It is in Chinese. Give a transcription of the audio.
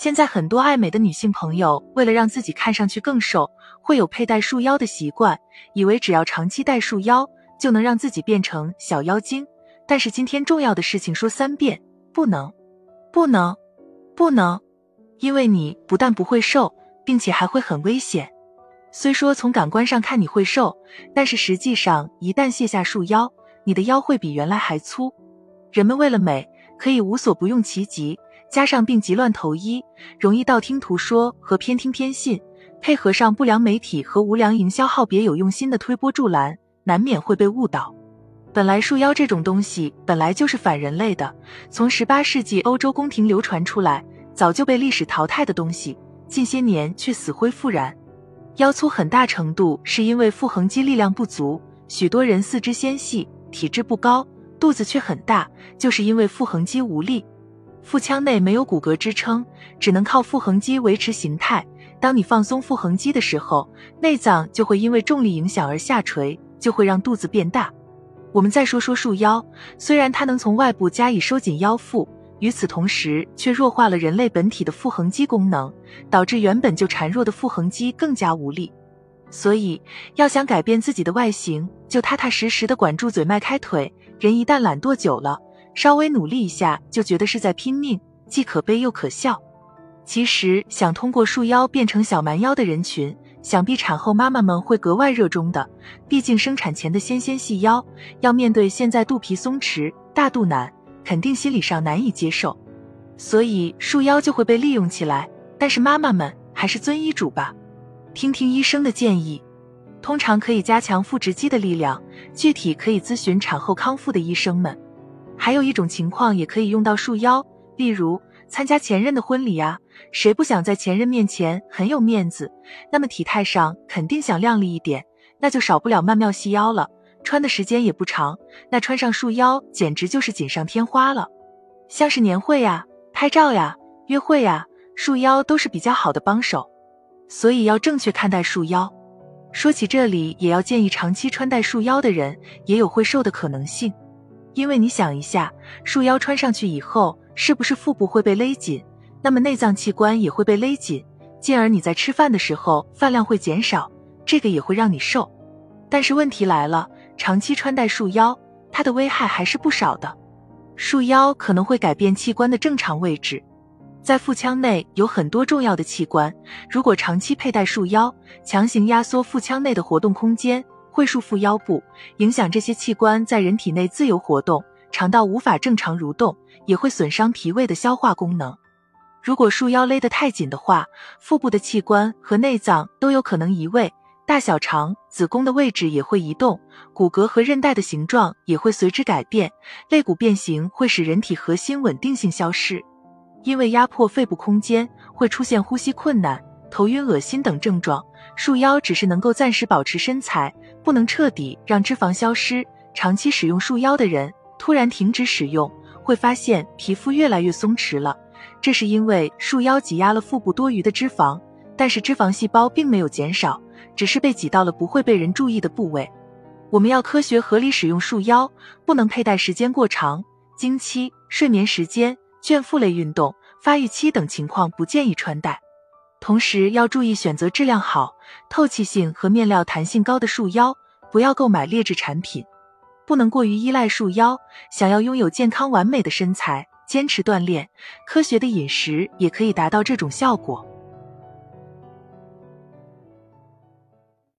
现在很多爱美的女性朋友，为了让自己看上去更瘦，会有佩戴束腰的习惯，以为只要长期戴束腰就能让自己变成小妖精。但是今天重要的事情说三遍，不能，不能，不能，因为你不但不会瘦，并且还会很危险。虽说从感官上看你会瘦，但是实际上一旦卸下束腰，你的腰会比原来还粗。人们为了美，可以无所不用其极，加上病急乱投医，容易道听途说和偏听偏信，配合上不良媒体和无良营销号别有用心的推波助澜，难免会被误导。本来束腰这种东西本来就是反人类的，从十八世纪欧洲宫廷流传出来，早就被历史淘汰的东西，近些年却死灰复燃。腰粗很大程度是因为腹横肌力量不足，许多人四肢纤细，体质不高，肚子却很大，就是因为腹横肌无力，腹腔内没有骨骼支撑，只能靠腹横肌维持形态。当你放松腹横肌的时候，内脏就会因为重力影响而下垂，就会让肚子变大。我们再说说束腰，虽然它能从外部加以收紧腰腹。与此同时，却弱化了人类本体的腹横肌功能，导致原本就孱弱的腹横肌更加无力。所以，要想改变自己的外形，就踏踏实实的管住嘴、迈开腿。人一旦懒惰久了，稍微努力一下就觉得是在拼命，既可悲又可笑。其实，想通过束腰变成小蛮腰的人群，想必产后妈妈们会格外热衷的。毕竟，生产前的纤纤细腰，要面对现在肚皮松弛、大肚腩。肯定心理上难以接受，所以束腰就会被利用起来。但是妈妈们还是遵医嘱吧，听听医生的建议。通常可以加强腹直肌的力量，具体可以咨询产后康复的医生们。还有一种情况也可以用到束腰，例如参加前任的婚礼啊，谁不想在前任面前很有面子？那么体态上肯定想靓丽一点，那就少不了曼妙细腰了。穿的时间也不长，那穿上束腰简直就是锦上添花了。像是年会呀、拍照呀、约会呀，束腰都是比较好的帮手，所以要正确看待束腰。说起这里，也要建议长期穿戴束腰的人也有会瘦的可能性，因为你想一下，束腰穿上去以后，是不是腹部会被勒紧？那么内脏器官也会被勒紧，进而你在吃饭的时候饭量会减少，这个也会让你瘦。但是问题来了。长期穿戴束腰，它的危害还是不少的。束腰可能会改变器官的正常位置，在腹腔内有很多重要的器官，如果长期佩戴束腰，强行压缩腹腔内的活动空间，会束缚腰部，影响这些器官在人体内自由活动，肠道无法正常蠕动，也会损伤脾胃的消化功能。如果束腰勒得太紧的话，腹部的器官和内脏都有可能移位。大小肠、子宫的位置也会移动，骨骼和韧带的形状也会随之改变，肋骨变形会使人体核心稳定性消失，因为压迫肺部空间会出现呼吸困难、头晕、恶心等症状。束腰只是能够暂时保持身材，不能彻底让脂肪消失。长期使用束腰的人突然停止使用，会发现皮肤越来越松弛了，这是因为束腰挤压了腹部多余的脂肪，但是脂肪细胞并没有减少。只是被挤到了不会被人注意的部位。我们要科学合理使用束腰，不能佩戴时间过长。经期、睡眠时间、倦腹类运动、发育期等情况不建议穿戴。同时要注意选择质量好、透气性和面料弹性高的束腰，不要购买劣质产品。不能过于依赖束腰。想要拥有健康完美的身材，坚持锻炼、科学的饮食也可以达到这种效果。